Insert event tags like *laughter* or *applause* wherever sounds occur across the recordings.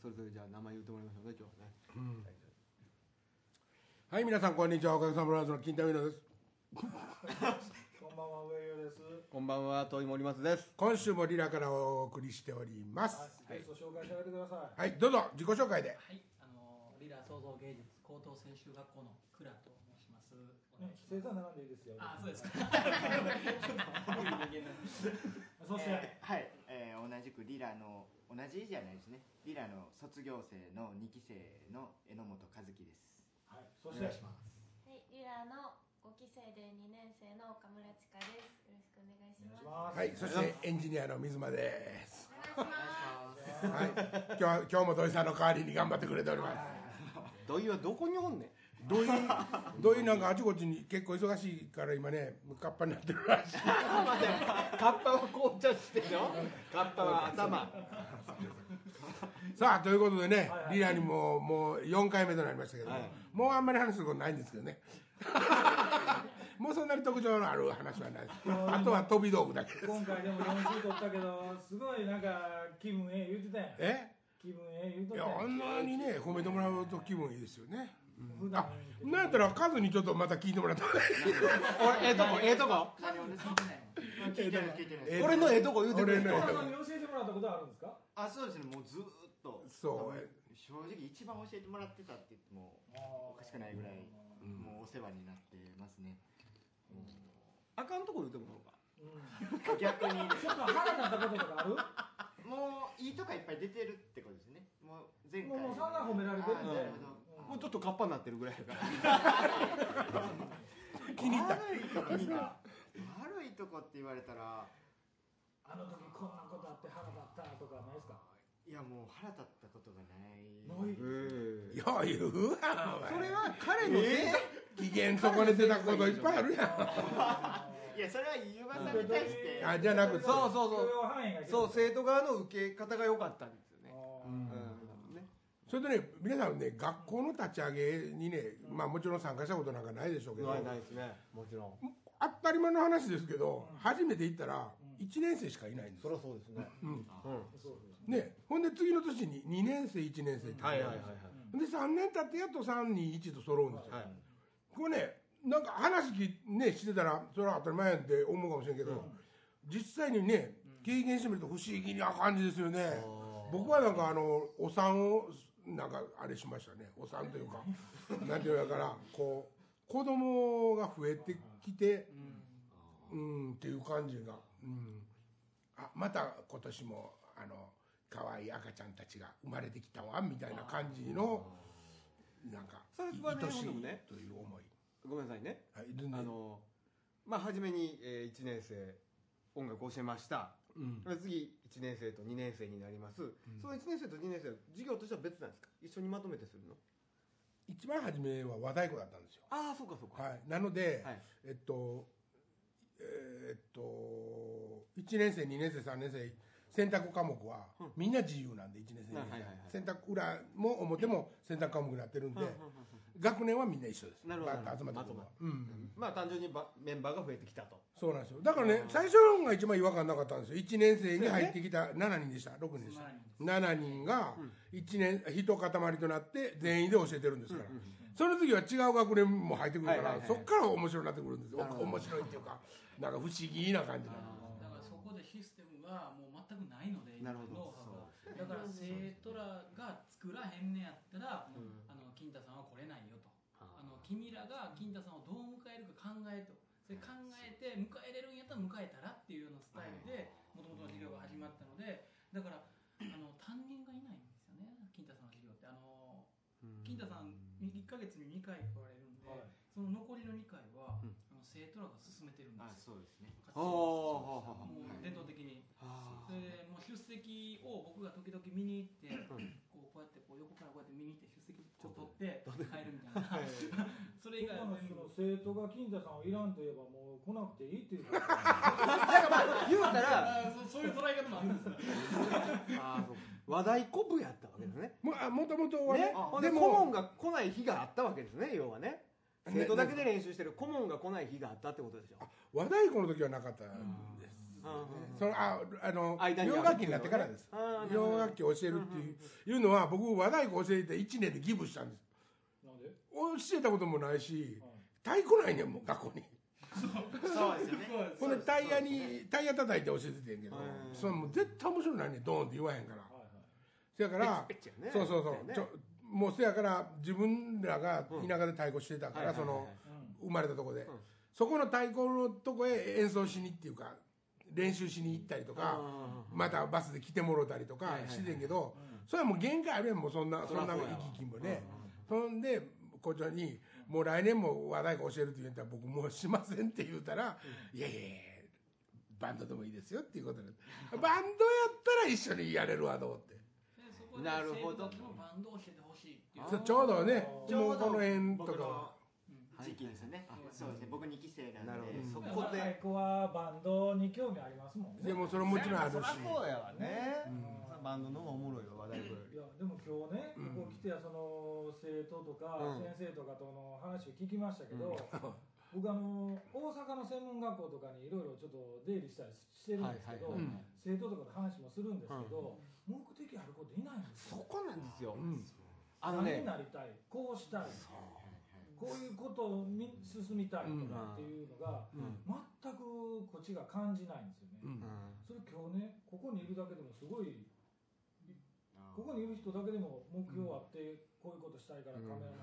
それぞれじゃあ名前言ってもらいましょうね今日はね。うん。はい皆さんこんにちは。おかげさまブラザーズの金田美乃です。*laughs* こんばんは上与です。こんばんは遠い森松です。今週もリラからお送りしております。ゲスト紹介してあげてください。はいどうぞ自己紹介で。はい、あのリラ創造芸術高等専修学校の倉とねします。生産並んでいいですよ。あ、そうですか。*laughs* そして、えーはい、えー同じくリラの同じじゃないですねリラの卒業生の2期生の榎本和樹ですはい、そして、はい、リラの5期生で2年生の岡村千佳です。よろしくお願いします。お願いします。はいそしてエンジニアの水間ですお願いします。はい今日は今日も土井さんの代わりに頑張ってくれております土井はどこにおんねん土井 *laughs* 土井なんかあちこちに結構忙しいから今ねカッパになってるらしい。*laughs* カッパは紅茶してるよ。カッパは頭。さあということでね、はいはい。リラにももう4回目となりましたけども、はい。もうあんまり話することないんですけどね。*laughs* もうそんなに特徴のある話はないです。あとは飛び道具だけです。今回でも4週取ったけど、すごいなんか気分ええ言ってたやん。え？気分ええ言うといったやん。やあんなにね褒めてもらうと気分いいですよね普段あなんやったらカズにちょっとまた聞いてもらった俺ええとこええとこ。何をですか聞いてないもん。聞いてない聞いてないえ俺のええとこ言うてくれ俺のええとこ岡田さんに教えてもらったことはあるんですか？あそうですね。もうずーっと。そう。正直一番教えてもらってたって言ってもおかしくないぐらいもうお世話になってますね。もあかんとこ言うてもらおうか。逆に。ちょっと腹立ったこととかある？もういいとこいっぱい出てるってことですね。もう前回。もう散々褒められてるんでもうちょっとカッパになってるぐらいやから。*laughs* 気に入った。悪いとこ悪いとこって言われたらあの時こんなことあって腹立ったとかないですか？いやもう腹立ったことがない。ない。ええよう言うわそれは彼のせい。機嫌損ねてたこといっぱいあるやん。いやそれはゆうばさんに対して。あじゃなくて。そうそうそうそう生徒側の受け方が良かったんですそれでね皆さんね学校の立ち上げにねまあもちろん参加したことなんかないでしょうけどないないですねもちろん。当たり前の話ですけど初めて行ったら1年生しかいないんです。そりゃそうですね。うん。うん。ねほんで次の年に2年生1年生ってはいはいはいはい。で3年経ってやっと321と揃うんですよ、はい。これねなんか話聞いねしてたらそれは当たり前やんって思うかもしれんけど、実際にね経験してみると不思議な感じですよね、僕はなんかあのお産をなんかあれしましたね。お産というか。なんていうのだからこう子供が増えてきてうんっていう感じが、うん、あまた今年もあの可愛い赤ちゃんたちが生まれてきたわみたいな感じのなんかそれはね愛しいという思い、ごめんなさいね。はい、全然あのまあ初めに、え1年生音楽を教えましたうん。次1年生と2年生になります、その1年生と2年生は授業としては別なんですか？一緒にまとめてするの？一番初めは和太鼓だったんですよ、ああそうかそうか。はい、なので、はい。えっとえーっと1年生2年生3年生選択科目はみんな自由なんで1年生2年生、はいはいはい選択裏も表も選択科目になってるんで、学年はみんな一緒です。なるほど。バッと集まったところは、うん、まあ単純にばメンバーが増えてきたと。そうなんですよ。だからね最初のが一番違和感なかったんですよ。1年生に入ってきた7人でした。6人でした。7人が1年一塊となって全員で教えてるんですから、その次は違う学年も入ってくるから、はいはいはいそっから面白くなってくるんですよ。面白いっていうかなんか不思議な感じなんですだからそこでシステムがもう全くないのでなるほど。ノウハウが。だから生徒らが作らへんねやったら、あの金太さんは来れないよとあの君らが金太さんをどう迎えるか考えと。それ考えて迎えれるんやったら迎えたらっていうようなスタイルでもともとの授業が始まったのでだからあの担任がいないんですよね。金太さんの授業って。あの金太さん1か月に2回来られるんで、はい。その残りの2回は、あの生徒らが進めてるんあですよ。そうですね。もう伝統的に。あそれでもう出席を僕が時々見に行って、こうやってこう横からこうやって見に行って出席ちょっと取って帰るみたいな。*laughs* *laughs* それ以外の全部。その生徒が金田さんをいらんといえばもう来なくていいっていう。*laughs* か言うたらあそそういう捉え方もあるんですよ。あーそう。和太鼓部やったわけですね。ももともとはね。ね、で顧問が来ない日があったわけですね要はね。生徒だけで練習してる顧問が来ない日があったってことでしょ。和太鼓の時はなかったそのああの洋楽器になってからです。あー洋楽器を教えるっていう,、いうのは僕和太鼓教えて1年でギブしたんです。なんで？教えたこともないしはい。太鼓ないねんもん学校に。そう。ですよね。ほんでタイヤにタイヤ叩いて教えててんけど。はいそれもう絶対面白いないねんドーンって言わへんから。はいはい。せやからペチペチやね。そうそうそう、ね。ちょもうせやから自分らが田舎で太鼓してたから、その、生まれたとこで、そこの太鼓のとこへ演奏しにっていうか練習しに行ったりとか、またバスで来てもろたりとかしてんけど、それはもう限界あるやんもうそんなそんな行き来もね、そんで校長に「もう来年も和太鼓教える」って言ったら僕もうしませんって言うたら「いやいやいやバンドでもいいですよ」っていうことで。バンドやったら一緒にやれるわと思って。なるほど。バンドを教えてほしいっていう。そうちょうどねちょうどもうこの辺とか時期ですよね。そうですね。僕2期生なんでなるほど。そまこで。あ太鼓はバンドに興味ありますもんね。でもそれもちろんあるし。そりゃそうやわね。うん。バンドの方がおもろいわ話題より。いやでも今日ね、ここ来てその生徒とかうん。先生とかとの話を聞きましたけど、僕あの大阪の専門学校とかにいろいろちょっと出入りしたりしてるんですけど、はいはいはい。生徒とかと話もするんですけど、目的ある子っていないんですよ。そこなんですよ。うん。あのね何になりたい？こうしたいこういうことをみ進みたいとかっていうのが、うん全くこっちが感じないんですよね、うん。それ今日ねここにいるだけでもすごいここにいる人だけでも目標あってこういうことしたいからカメラ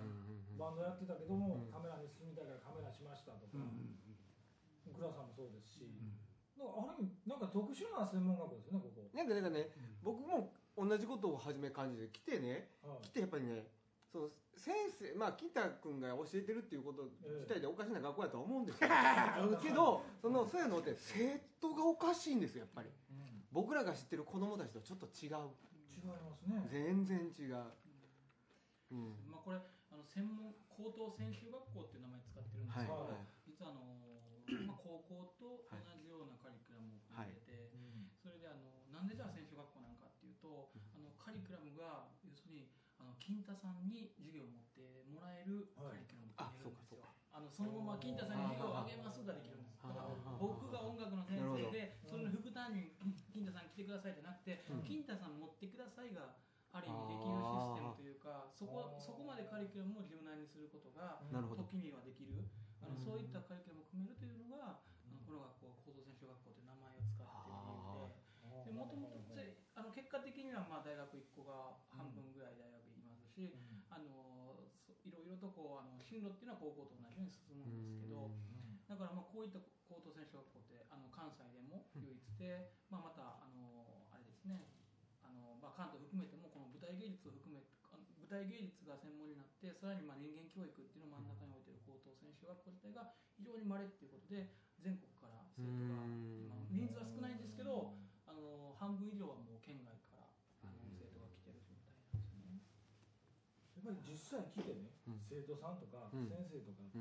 バンドやってたけども、カメラに進みたいからカメラしましたとか、倉さんもそうですし、なんかある意味なんか特殊な専門学校ですよねここ、なんかなんかね僕も同じことを初め感じて来てねはい。来てやっぱりねその先生まあ金太君が教えてるっていうこと自体でおかしな学校やとは思うんですよ。*laughs* けどそのそういうのって生徒がおかしいんですよやっぱり。うん僕らが知ってる子供たちとちょっと違う。違いますね。全然違う。うん。まあ、これあの専門高等専修学校っていう名前使ってるんですけど、はい実はあの、まあ、高校と同じようなカリキュラムを組んでて、それであのなんでじゃあ専修学校なんかっていうと、あのカリキュラムがあの金太さんに授業を持ってもらえるカリキュラムを組めるんですよ、あのそのまま金太さんに授業をあげますができるんですだから僕が音楽の先生でそれの副担任金太さん来てくださいじゃなくて、金太さん持ってくださいがある意味できるシステムというかそこそこまでカリキュラムを柔軟にすることが時にはできる。あのそういったカリキュラムを組めるというのがあのこの学校高等専修学校という名前を使っている理由で。でもともとあの結果的にはまあ大学1個が半分ぐらい大学し、あのそいろいろとこうあの進路っていうのは高校と同じように進むんですけど、だからまあこういった高等専修学校ってあの関西でも唯一で、まあ、またあのあれですねあの、まあ、関東含めてもこの舞台芸術を含め舞台芸術が専門になってさらにまあ人間教育っていうのを真ん中に置いてる高等専修学校自体が非常に稀っていうことで全国から生徒が今人数は少ないんですけどあの半分以上はもう県外からあの生徒が来てる状態なんですよね。やっぱり実際来てね、うん。生徒さんとかうん。先生とかと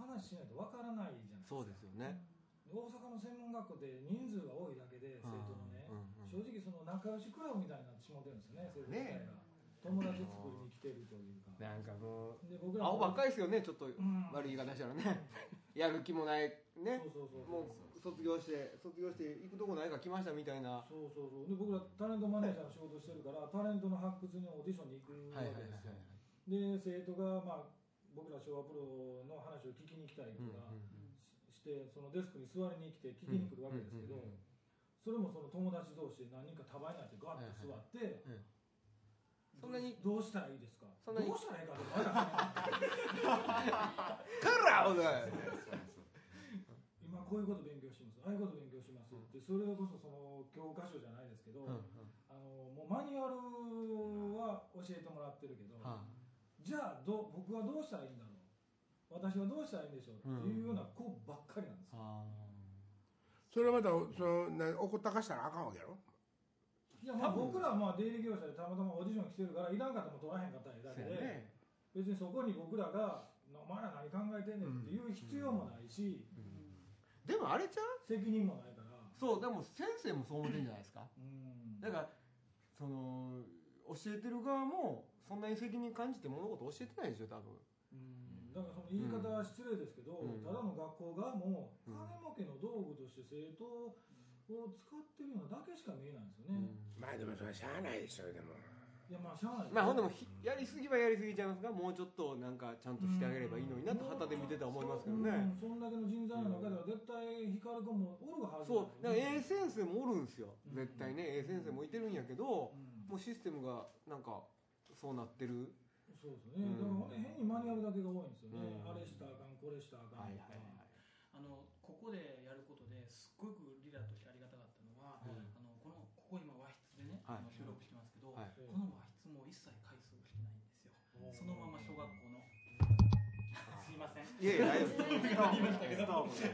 話しないとわからないじゃないですか、そうですよね。大阪の専門学校で人数が多いだけで生徒のね、うん。うん。正直その仲良しクラブみたいになってしまってるんですよね生徒自体が、友達作りに来てるというか。なんかもうで僕ら青ばっかりですよねちょっとうん。悪い言い方したらね。*laughs* やる気もないね。もう卒業して卒業して行くとこないから来ましたみたいな。そうそうそう。で僕らタレントマネージャーの仕事してるからタレントの発掘にオーディションに行くわはいけはいはいですよ、で生徒が、まあ、僕ら昭和プロの話を聞きに来たりとかししてそのデスクに座りに来て聞きに来るわけですけど、それもその友達同士で何人か束になってガッと座って、うん。そんなにどうしたらいいですか？そんなにどうしたらいいかってまだか。*laughs* 今こういうこと勉強しますああいうこと勉強しますってそれこそその教科書じゃないですけど、うんうんあのもうマニュアルは教えてもらってるけど、はじゃあどう僕はどうしたらいいんだろう？私はどうしたらいいんでしょう？っていうような子ばっかりなんですよ、あそれはまたそのな怒ったかしたらあかんわけやろ？いやまあ僕らはまあ出入り業者でたまたまオーディション来てるからいらんかったらも取らへんかったらいいだけで、ね。別にそこに僕らが「お前ら何考えてんねん」って言う必要もないし、でもあれちゃう？責任もないから。そうでも先生もそう思ってるんじゃないですか。うん。だからその教えてる側もそんなに責任感じて物事教えてないでしょ多分。うん。だからその言い方は失礼ですけど、うん。ただの学校側もうん。金儲けの道具として生徒を使ってるのだけしか見えないんですよね、まあでもそれはしゃあないでしょでも。いやまあしゃあないまあほんでもひやりすぎはやりすぎちゃいますがもうちょっとなんかちゃんとしてあげればいいのになと旗で見てたら思いますけどね。うんそんだけの人材の中では絶対光君もおるはずそう。だから A え先生もおるんですよ。うん。絶対ね A 先生もいてるんやけどもうシステムがなんかそうなってる。そうですね、うん。だから変にマニュアルだけが多いんですよね、うん。あれしたらあかんこれしたらあかんとか、あのここでやることですっごくリラとしてありがたかったのは、あのこのここ今和室でね、はい。あの収録してますけど、はい。この和室も一切回数してないんですよ。そのまま小学校の。すいません。いやいや大丈夫言いました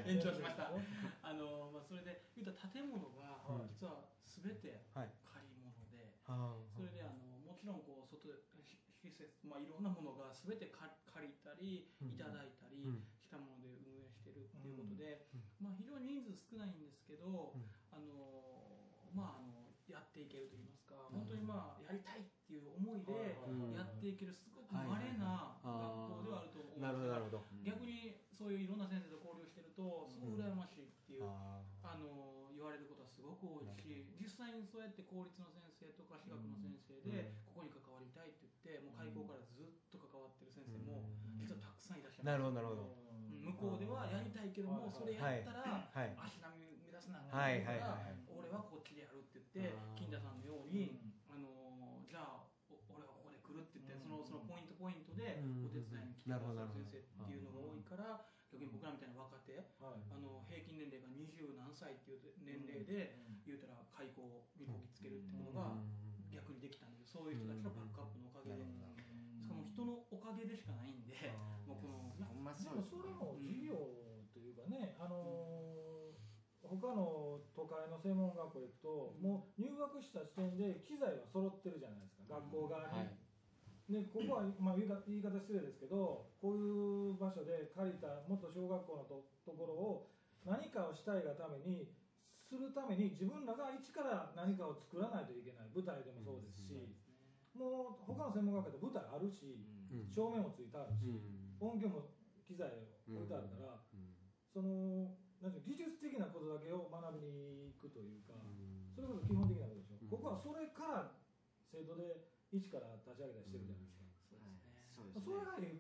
延長しました。あのまあそれで言ったら建物がはい。実はすべてはい。借り物で、はそれであのもちろんこう外ひ施設まあいろんなものがすべて借借りたりいただいたりうん。したもので運営してるっていうことで、まあ非常に人数少ないんですけど、うん。あのまああのやっていけると言いますか、本当にまあやりたいっていう思いでうん。やっていけるすごく稀な学校ではあると思うんなるほどなるほど。逆にそういういろんな先生と交流してるとすごい羨ましいっていう、ああの言われることはすごく多いし実際にそうやって公立の先生とか私学の先生でここに関わりたいって言ってもう開校からずっと関わってる先生も実はな。るほどなるほど。うん向こうではやりたいけどもそれやったらはい足並み目指すなはいはいからはい。俺はこっちでやるって言って金田さんのようにあのじゃあお俺はここで来るって言ってそのそのポイントポイントでうん。お手伝いに来てくださる先生っていうのが多いから逆に僕らみたいな若手はい。あの平均年齢が二十何歳っていう年齢で言うたら開校にこぎつけるっていうのが逆にできたんでそういう人たちのバックアップ人のおかげでしかないんでも。うこのでそうもそれも授業というかね、あのー他の都会の専門学校行くと、もう入学した時点で機材は揃ってるじゃないですか、学校側に。はい。でここは、まあ、言い方言い方失礼ですけど、こういう場所で借りた元小学校のとところを何かをしたいがために、するために自分らが一から何かを作らないといけない、舞台でもそうですし、もう他の専門学校で舞台あるし、うん。照明もついてあるし、うん。音響も機材置いてあるから、そのなんていうの技術的なことだけを学びに行くというか、それこそ基本的なことでしょ、うん。ここはそれから生徒で一から立ち上げたりしてるじゃないですか、そうですねそうですね。それがえ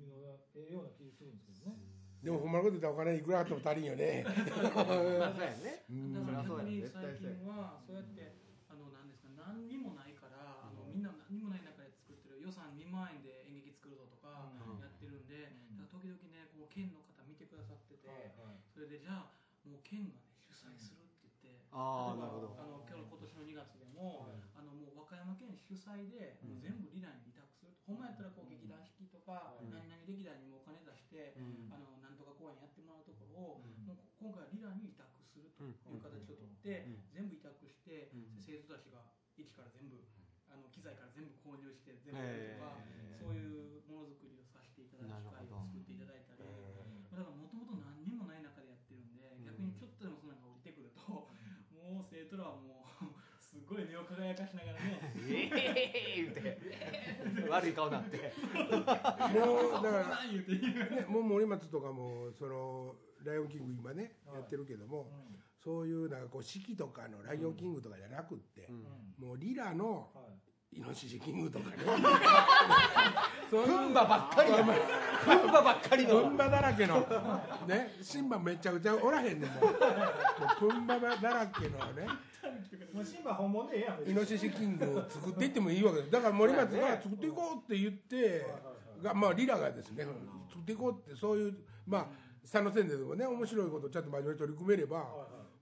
えのがええような気がするんですけどね、でもほんまのこと言ったらお金いくらあっても足りんよね。*laughs* まあそうやね。うん。だから逆に最近はそうやってあのなんですか何にもないからあのみんな何にもない中で作ってる予算2万円で演劇作るぞとかうんやってるんで、うんだから時々ねこう県の方見てくださってて、はいはいそれでじゃあもう県がね主催するって言って、あなるほど。あの今日の今年の2月でも、はいあのもう和歌山県主催で、もう全部リラに委託するほんまやったらこう劇団四季とか、うん。何々劇団にもお金出して、うん。あのなんとか公演やってもらうところを、もう今回はリラに委託するという形をとって、うん。全部委託して、うん。生徒たちが一から全部、あの機材から全部購入して全部やへるとか、そういうものづくりをさせていただく機会を作っていただいたり、だからもともと何にもない中でやってるんで、逆にちょっとでもその中降りてくると、もう生徒らはもうすごい目を輝かしながらね。ええ言うて。悪い顔なって。もうだから何言うて言う。ね、もう森松とかもその「ライオンキング」今ね、はいやってるけども、うそういうなんかこう四季とかの「ライオンキング」とかじゃなくって、んうん。もうリラのはいイノシシキングとかね。そういうふんばばっかりやふんばばっかりの。プンバだらけの。ね。シンバめちゃくちゃおらへんねんもうもうプンバだらけのね。もうシンバ本物でええやん別に。イノシシキングを作っていってもいいわけです。だから森松が作っていこうって言ってがまあリラがですね作っていこうってそういうまあ佐野先生でもね面白いことをちゃんと真面目に取り組めれば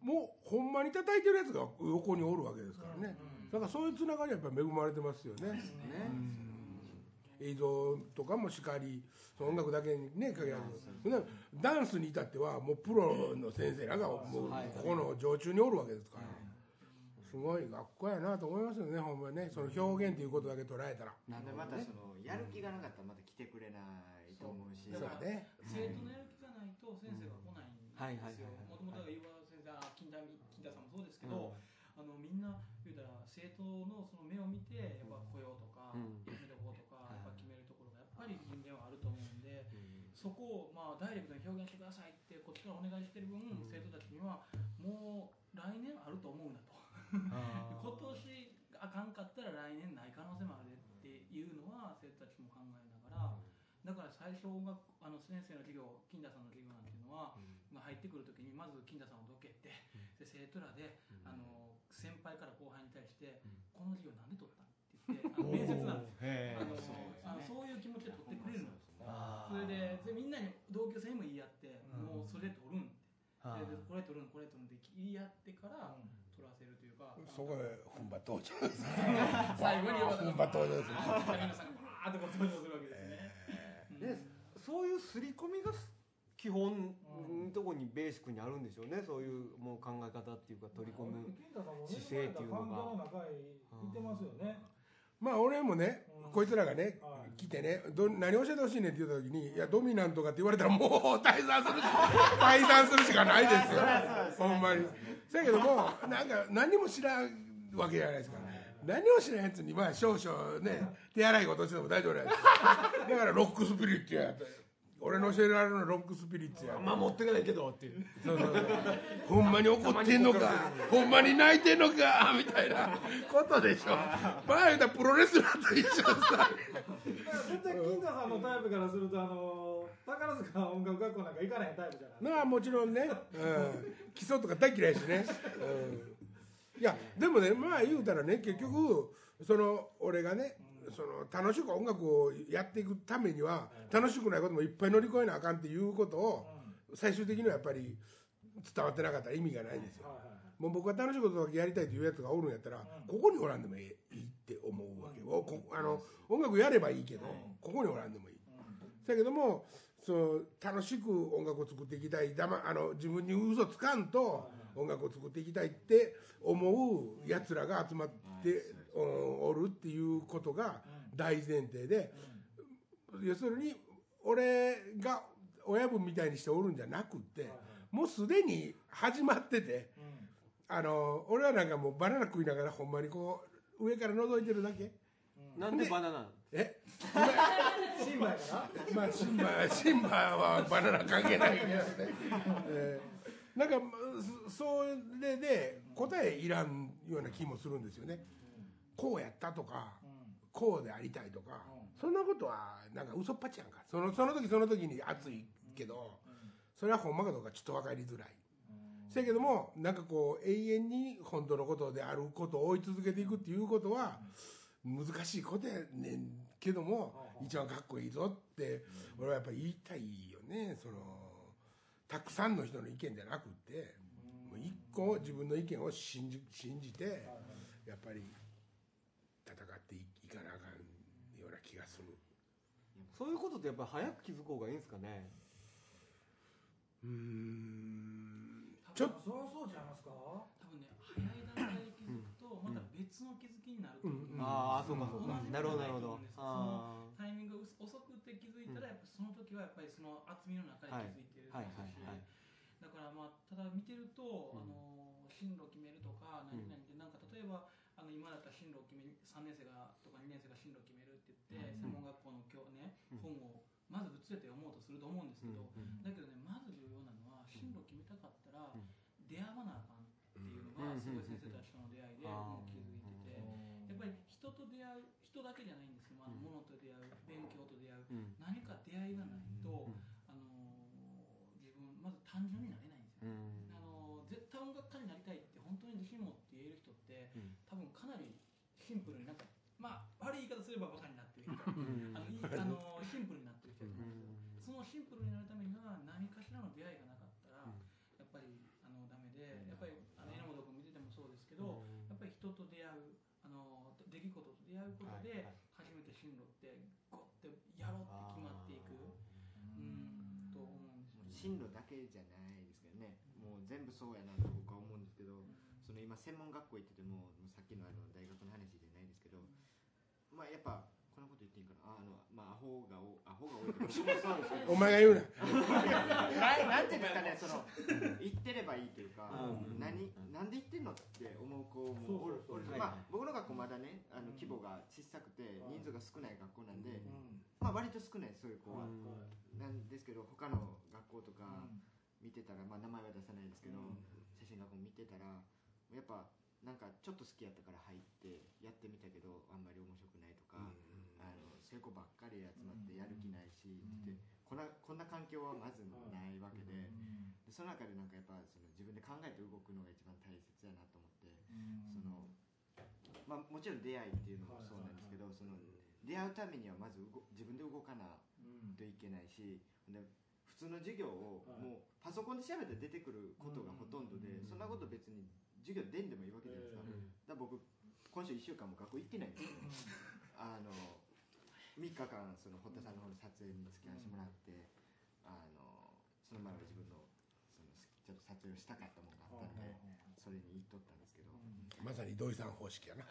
もうほんまに叩いてるやつが横におるわけですからねだからそういうつながりはやっぱり恵まれてますよね。映像とかもしかりその音楽だけにね限らずダンスに至ってはもうプロの先生らがもうここの常駐におるわけですから。すごい学校やなと思いますよねほんまにね。その表現ということだけ捉えたら。なんでまたそのやる気がなかったらまた来てくれないと思うし。そうだね。生徒のやる気がないと先生が来ないんですよ。もともと岩先生あ金田金田さんもそうですけど、あのみんな言うたら生徒のその目を見てやっぱ雇用とか、うん。やめとこうとか、はい。やっぱ決めるところがやっぱり人間はあると思うんで、そこをまあダイレクトに表現してくださいってこっちからお願いしてる分、生徒たちにはもう来年あると思うなと。*laughs* 今年あかんかったら来年ない可能性もあるっていうのは生徒たちも考えながらだから最初音楽あの先生の授業金田さんの授業なんていうのは、まあ、入ってくる時にまず金田さんをどけて、で生徒らで、あの先輩から後輩に対して、この授業なんで取ったんって言って *laughs* 面接なんですよ。あのあのそういう気持ちで取ってくれるのそれででみんなに同級生にも言い合って、もうそれで取るんって、ででこれ取るんこれ取るんって言い合ってから取らせるというか、そこで踏ん張登場です最後に踏ん張登場です皆さんがバーッと登場するわけですね。でそういう刷り込みが基本のとこにベーシックにあるんでしょうね。そういうもう考え方っていうか取り込む姿勢っていうのが。環境の中にいてますよね。まあ俺もね、うん。こいつらがね、はい。来てねど何教えてほしいねんって言った時に「いやドミナントか」って言われたらもう *laughs* 退散するし退散するしかないですよ。*laughs* ほんまに。そやけどもなんか何も知らんわけじゃないですから何も知らんやつにまあ少々ね手洗い事しても大丈夫なんですだからロックスピリッツや。俺の教えられるのはロックスピリッツや。まあ持ってかないけどっていう。そうそうそう。ほんまに怒ってんのかほんまに泣いてんのかみたいなことでしょ。*laughs* まあ言うたらプロレスラーと一緒でさ絶対金太さんのタイプからするとあの宝塚音楽学校なんか行かないタイプじゃない。まあもちろんね、うん、基礎とか大嫌いしね、うん、いやでもねまあ言うたらね結局その俺がねその楽しく音楽をやっていくためには楽しくないこともいっぱい乗り越えなあかんっていうことを最終的にはやっぱり伝わってなかったら意味がないんですよ。もう僕は楽しいことだけやりたいというやつがおるんやったら、ここにおらんでもいいって思うわけよ、こあの音楽やればいいけど、ここにおらんでもいい、だけどもその楽しく音楽を作っていきたいだまあの自分に嘘つかんと音楽を作っていきたいって思うやつらが集まって、おおるっていうことが大前提で、要するに俺が親分みたいにしておるんじゃなくって、もうすでに始まってて。あの俺はなんかもうバナナ食いながらほんまにこう上から覗いてるだけ。なんでバナナ？え？シンバやから。まあシンバシンバはバナナ関係ないけどね、え *laughs* ーなんかそれで答えいらんような気もするんですよね。こうやったとかこうでありたいとか。そんなことはなんか嘘っぱちやんか。そのその時その時に熱いけどそれはほんまかどうかちょっと分かりづらい。せやけどもなんかこう永遠に本当のことであることを追い続けていくっていうことは難しいことやねんけども一番かっこいいぞって俺はやっぱり言いたいよねそのたくさんの人の意見じゃなくってもう一個自分の意見を信じ信じてやっぱり戦っていかなあかんような気がする。そういうことってやっぱ早く気づく方がいいんですかね？うーんちょっとそりゃそうじゃいますか？多分ね早い段階で気づくとまた別の気づきになると思うんですよああそうかそうか。なるほどなるほど。そのあタイミングが遅くて気づいたらやっぱその時はやっぱりその厚みの中で気づいてるはいはいはい。はいだからまあただ見てると、あの進路決めるとか何々でなんか例えばあの今だったら進路を決め3年生がとか2年生が進路を決めるって言って、専門学校の今日ね、本をまずぶつけて読もうとすると思うんですけど、だけどねまず重要なのは進路を決めたかったら、出会わなあかんっていうのがすごい先生たちとの出会いでもう気づいてて、やっぱり人と出会う人だけじゃないんですけど、あの物と出会う勉強と出会う、うん何か出会いがないと、あの自分まず単純になれないんですよ、うんあの絶対音楽家になりたいって本当に自信持って言える人って、うん多分かなりシンプルになんかまあ悪い言い方すればバカになってる。*laughs* あのいいあのシンプルになってる人だと思うんですよ。そのシンプルになるためには何かしらの出会いがなかったら、やっぱりあのダメでやっぱりあの榎本君見ててもそうですけど、やっぱり人と出会うあの出来事と出会うことで、初めて進路ってゴッてやろうって決まっていく。うん。と思うんですよね。進路だけじゃないですけどね。もう全部そうやなと僕は思うんですけど。その今専門学校行っててもさっきのあの大学の話じゃないですけどまあやっぱこんなこと言っていいんかな？ああのまあアホがおアホが多いって僕もそうですけどお前が言うな。な *laughs* なんていうんですかねその言ってればいいというか、うん。何なんで言ってんのって思う子もおるそうそうそう。おるまあ僕の学校まだねあの規模が小さくて人数が少ない学校なんで、うん。まあ割と少ないそういう子は、うん。なんですけど他の学校とか見てたら、まあ、名前は出さないですけど、写進学校見てたらやっぱなんかちょっと好きやったから入ってやってみたけどあんまり面白くないとか、あのそういう子ばっかり集まってやる気ないし、ってこんなこんな環境はまずないわけで,、でその中でなんかやっぱその自分で考えて動くのが一番大切やなと思って、そのまあ、もちろん出会いっていうのもそうなんですけど、その出会うためにはまず動自分で動かなといけないしで普通の授業をもうパソコンで調べて出てくることがほとんどで、そんなこと別に授業出んでもいいわけじゃないですか,、だから僕今週1週間も学校行ってないんですよ。あの3日間その堀田さんの方の撮影に付き合わせてもらって、あのその前は自分のそのちょっと撮影をしたかったものがあったんで、それに行っとったんですけど、まさに土井さん方式やな。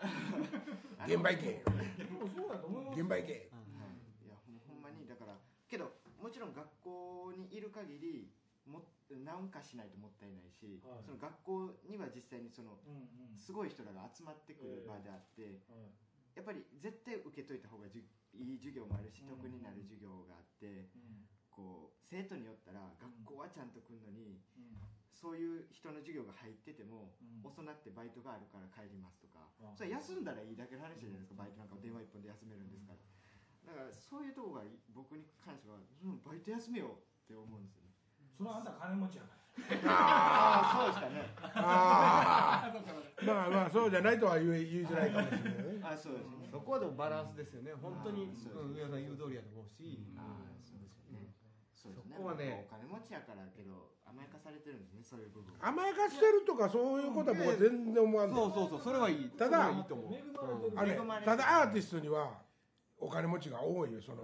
現場行け。でもそうだと思います現場行け。い。やほんほんまにだからけどもちろん学校にいる限りもなんかしないともったいないし、はい。その学校には実際にそのうんうん。すごい人らが集まってくる場であって、はい。やっぱり絶対受けといた方がいい授業もあるしうん。得になる授業があってうん。こう生徒によったら学校はちゃんと来るのにうん。そういう人の授業が入っててもうん。遅なってバイトがあるから帰りますとかあそれ休んだらいいだけの話じゃないですかバイトなんか電話一本で休めるんですから。だからそういうとこがい僕に関してはうんバイト休めようって思うんですよねそれはあんた金持ちや。からああそうですかね。ああまあまあそうじゃないとは言え言いづらいかもしれないね。あそうですね。そこはでもバランスですよね。本当に上田さん言う通りやと思うし。ああそうですよね。そうですねそこはねお金持ちやからけど甘やかされてるんですねそういう部分。甘やかしてるとかそういうことは僕は全然思わんそうのそうそうそれはいい。ただいいと思う。あれただアーティストにはお金持ちが多いよ。その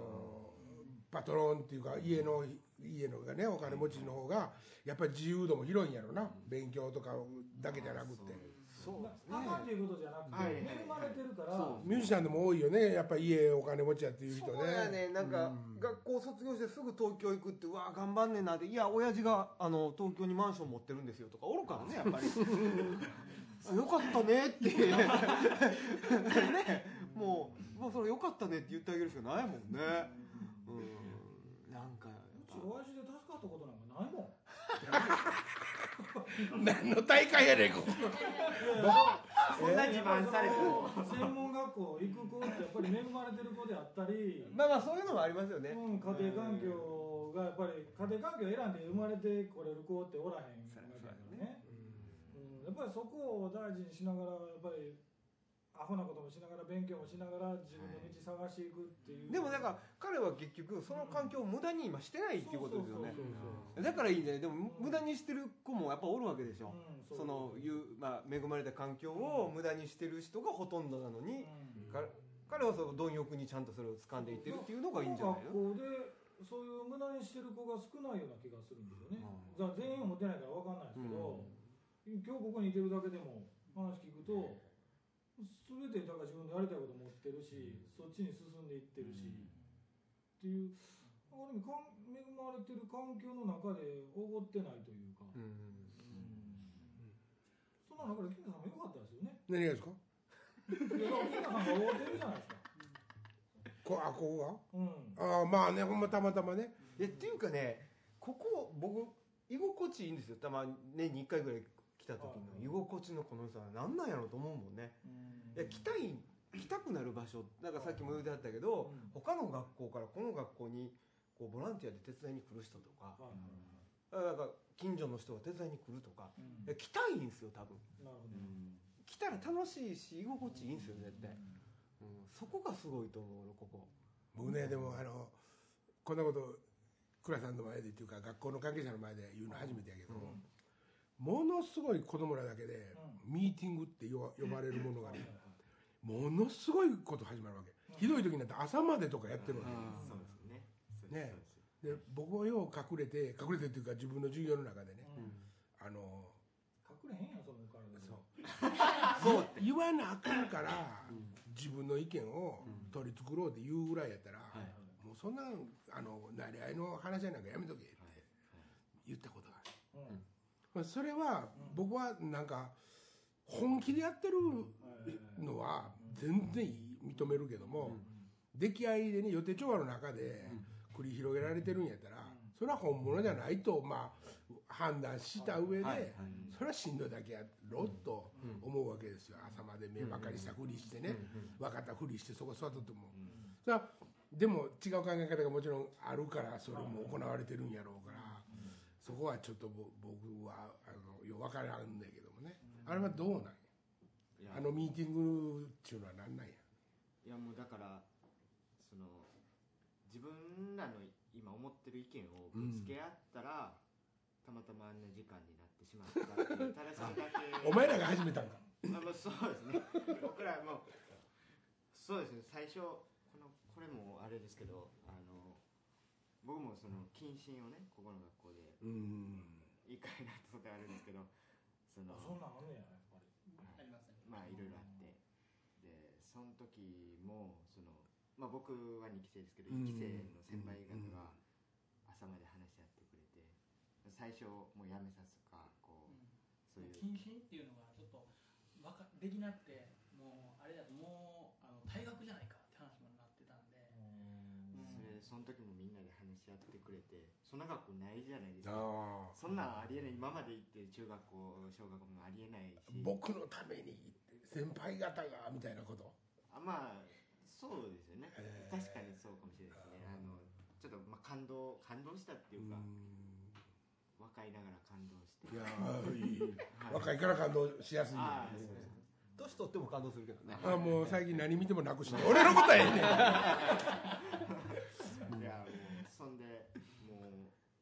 パトロンっていうか家の家のがねお金持ちの方がやっぱり自由度も広いんやろな。勉強とかだけじゃなくて。そうですあかんっていうことじゃなくて、恵まれてるから、ミュージシャンでも多いよねやっぱり家お金持ちやっていう人そうやねなんか、学校卒業してすぐ東京行くってうわ頑張んねんなっていや親父があの東京にマンション持ってるんですよとかおるからねやっぱりあよかったねってねもうもうそれよかったねって言ってあげるしかないもんねうんかやっうちぱ親父で助かったことなんかないもん。何の大会やねんここ。*laughs* そんな自慢されても。専門学校行く子ってやっぱり恵まれてる子であったり、まあまあそういうのもありますよね、うん、家庭環境がやっぱり家庭環境を選んで生まれてこれる子っておらへんわけだからね、うん、やっぱりそこを大事にしながらやっぱりアホなこともしながら勉強もしながら自分の道探していくっていう、でもなんか彼は結局その環境を無駄に今してないっていうことですよね。だからいいねでも無駄にしてる子もやっぱおるわけでしょ、うんそのいう、まあ、恵まれた環境を無駄にしてる人がほとんどなのに、うん。か彼はその貪欲にちゃんとそれを掴んでいってるっていうのがいいんじゃないの？学校でそういう無駄にしてる子が少ないような気がするんですよね、うん。じゃあ全員持ってないから分かんないですけど、今日ここにいてるだけでも話聞くと全てだから自分でやりたいこと持ってるし、そっちに進んでいってるし、っていうある意味かん恵まれてる環境の中でおごってないというか、うんそんな中で金田さんも良かったですよね。何がですか？金田さんがおごってるじゃないですか。こあここうん。がああまあねほんまたまたまね。いやっていうかねここ僕居心地いいんですよ。たまに年に1回ぐらい来た時の居心地のこの人は何なんやろうと思うもんね。いや来たい来たくなる場所なんかさっきも言うてあったけど、うん。他の学校からこの学校にこうボランティアで手伝いに来る人とかなんか近所の人が手伝いに来るとか来たいんですよ多分。なるほど、来たら楽しいし居心地いいんですよ絶対、うん、そこがすごいと思うのここ。僕ねでもあのこんなこと倉さんの前でっていうか学校の関係者の前で言うの初めてやけど、ものすごい子供らだけで、ミーティングって呼ばれるものがね、ものすごいこと始まるわけ、ひどい時になって朝までとかやってるわけ、そうですね。ね。そうです。で僕はよう隠れて隠れてっていうか自分の授業の中でね、あの隠れへんやんその体でそう。*laughs* そう言わなあかんから、自分の意見を取り繕うって言うぐらいやったら、もうそんなあのなり合いの話やなんかやめとけって言ったことがある、うんまあ、それは僕はなんか本気でやってるのは全然認めるけども、出来合いでね予定調和の中で繰り広げられてるんやったら、それは本物じゃないと、まあ、判断した上で、それはしんどいだけやろっと思うわけですよ、朝まで目ばかりしたふりしてね、分かったふりしてそこ座っとっても、でも違う考え方がもちろんあるからそれも行われてるんやろうから、そこはちょっとぼ僕はあのよう分からんだけどもね、あれはどうなんや？あのミーティングっていうのはなんなんや？いやもうだからその自分らの今思ってる意見をぶつけ合ったら、たまたまあんな時間になってしまったっていうただそれだけお前らが始めたんか？まあまあそうですね。僕らもそうですね。最初このこれもあれですけど僕もその謹慎をねここの学校でうん。一回なったことあるんですけどそのあそんなんあんねややっぱり。ありますね。まあいろいろあって。でその時もその、まあ、僕は2期生ですけどうん。1期生の先輩方が朝まで話し合ってくれて最初もうやめさすとかこうそういう。謹慎っていうのがちょっとわかできなくてもうあれだともうあの退学じゃないかって話になってたんで、その時もみんなで話し合ってくれてそんな学校ないじゃないですか。そんなんありえない。今まで行ってる中学校小学校もありえないし。僕のために先輩方がみたいなこと？あまあそうですよね。確かにそうかもしれないですね。あのちょっとまあ感動感動したっていうか、若いながら感動して。いや *laughs* はい。若いから感動しやすいんです年取っても感動するけどね。あもう最近何見ても泣くしね俺のことはええねん。いやもうそんでも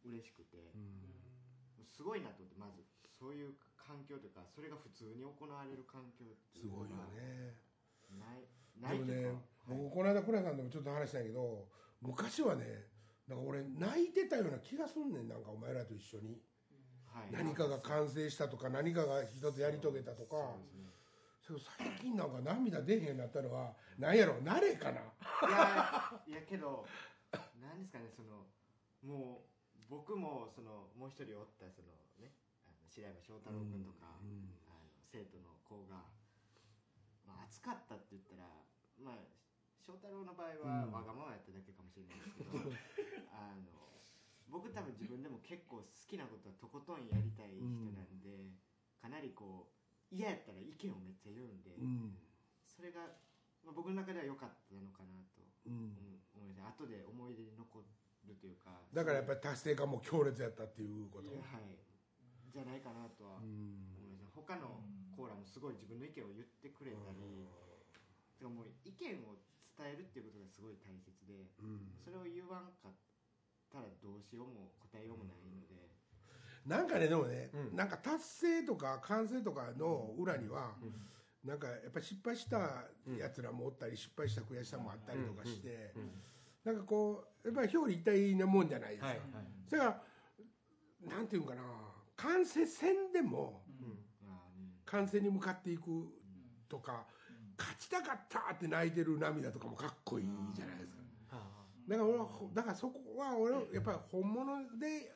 う嬉しくて、すごいなと思ってまずそういう環境というかそれが普通に行われる環境っていうのがすごいよね。ないないでもねというか、僕この間倉さんでもちょっと話したんやけど昔はねなんか俺泣いてたような気がすんねんなんかお前らと一緒に。はい。何かが完成したとか何かが一つやり遂げたとかそう最近なんか涙出へんようになったのは何やろ慣れかな？いやいやけどなんですかねそのもう僕もそのもう一人おったそのねあの白山翔太郎君とか、あの生徒の子が、まあ、暑かったって言ったらまあ翔太郎の場合はうん。わがままやっただけかもしれないですけど、*laughs* あの僕多分自分でも結構好きなことはとことんやりたい人なんで、かなりこう嫌やったら意見をめっちゃ言うんで、うん。それが、まあ、僕の中では良かったのかなとうん。うん後で思い出に残るというかだからやっぱり達成感も強烈やったっていうこと。はい。じゃないかなとはうん。思います。他のコーラもすごい自分の意見を言ってくれたり、てかもう意見を伝えるっていうことがすごい大切でうん。それを言わんかったらどうしようも答えようもないので、なんかねでもね、うん。なんか達成とか完成とかの裏には、なんかやっぱり失敗したやつらもおったり、失敗した悔しさもあったりとかして、なんかこうやっぱり表裏一体なもんじゃないですか、はいそれからなんていうんかな完成戦でも完成に向かっていくとか、勝ちたかったって泣いてる涙とかもかっこいいじゃないですか、だから俺はほだからそこは俺はやっぱり本物で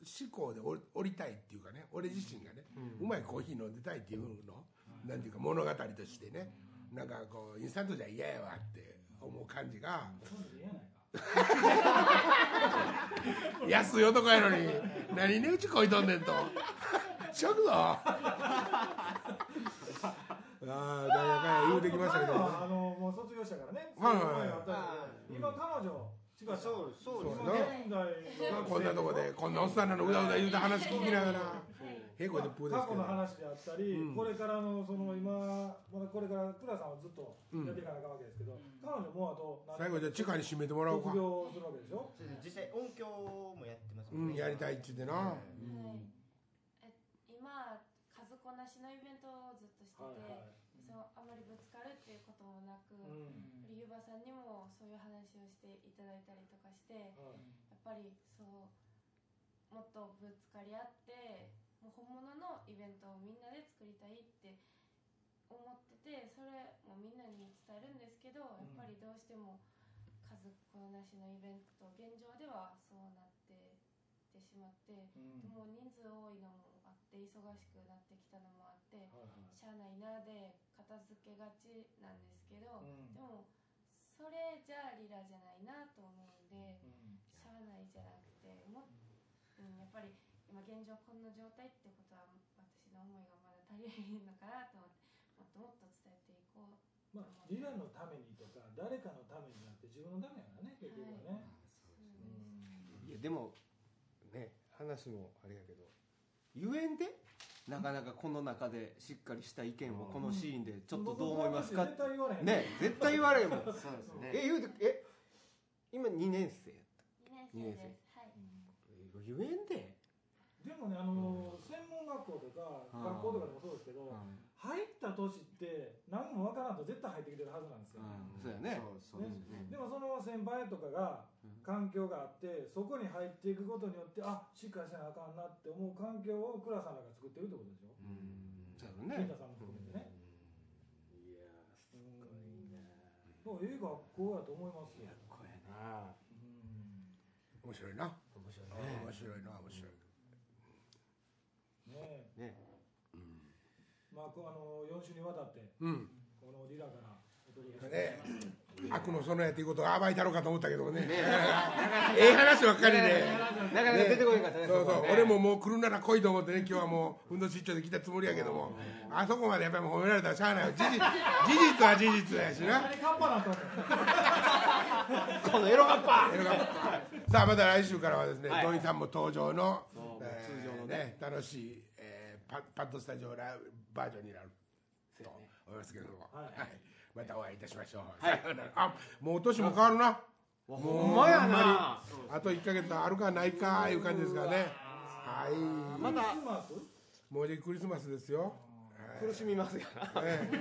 思考で降りたいっていうかね俺自身がね、うまいコーヒー飲んでたいっていうの、なんていうか物語としてねなんかこうインスタントじゃ嫌やわって思う感じがそういうの言えな。いか安い男やのに何にうちこいとんねんと。ちょくぞ。ああなんやかんや言うてきましたけどあのもう卒業したからね。はいはいはい。今彼女違う。そうそうです。そうね今現在のこんなとこでこんなおっさんなのうだうだ言うた話聞きな。がらへいこでプーです過去の話であったり、うん。これからのその今まだこれから倉さんはずっとやっていかなきゃわけですけど、彼女もあと最後じゃあ地下に締めてもらおうか。卒業するわけでしょ？そうです。実際音響もやってますうんやりたいっちゅうてな、はい。え今数こなしのイベントをずっとしてて、はいはいそうあまりぶつかるっていうこともなく、うん。ゆばさんにもそういう話をしていただいたりとかしてやはい。っぱりそうもっとぶつかり合ってもう本物のイベントをみんなで作りたいって思っててそれもみんなに伝えるんですけど、やっぱりどうしても数こなしのイベント現状ではそうなっててしまって、うん。でも人数多いのもあって忙しくなってきたのもあって、はいはい。しゃあないなで片付けがちなんですけど、うん。でもそれじゃあリラじゃないなと思うんで、うん。しゃあないじゃなくても、うん、やっぱり今現状こんな状態ってことは私の思いがまだ足りないのかなと思ってもっともっと伝えていこうまあ、リラのためにとか誰かのためになって自分のためやからね結局はね、いやでもね話もあれやけど言えんでなかなかこの中でしっかりした意見をこのシーンでちょっとどう思いますか絶対言われへん。ね絶対言われへんもん。そうですね。え言うてえ今2年生やった2年生です。はい。え言えんで。でもねあのー専門学校とかうん。学校とかでもそうですけど、入った年って何もわからんと絶対入ってきてるはずなんですよ、そうやね。そうそうですね。でもその先輩とかが環境があってそこに入っていくことによってあしっかりせなあかんなって思う環境を倉さんらが作ってるってことでしょ？うん。そうやろね。金太さんも含めてね、いやすごいな。もうええ学校やと思いますよ、こやねああうん。面白いな。面白い面ね白いな面白い。ね。えねまあこあの4週にわたってうん。このリラからお届けしてね。悪の園やっていうことを暴いたろうかと思ったけどもね。*laughs* ええ話ばっかりで。なかなか出てこなかったねそうそう。俺ももう来るなら来いと思ってね今日はもう運動出張で来たつもりやけども。あそこまでやっぱり褒められたらしゃあない。よ事実 *laughs* 事実は事実やしな。このエロガッパ。さあまた来週からはですね、はい。土井さんも登場の通常のね。楽しい、えーパパッドスタジオラバージョンになる。と思いますけれども、はい。はい。またお会いいたしましょう、はい。あもうお年も変わるな。ほんまやな。あと1か月あるかないかいう感じですからね。はいまたクリスマスもうじきクリスマスですよ、苦しみますが。ええ。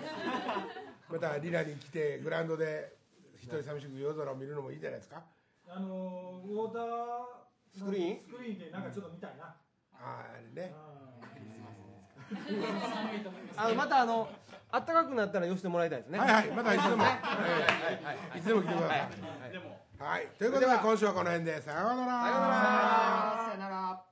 またリラに来てグラウンドで一人寂しく夜空を見るのもいいんじゃないですか。あのウォータースクリーン？スクリーンでなんかちょっと見たいな、ああれねあのまたあの暖かくなったら寄せてもらいたいですね。はいはいまたい。つでも、ええい。つでも来てください、はい、ということで今週はこの辺で。さようなら。さようなら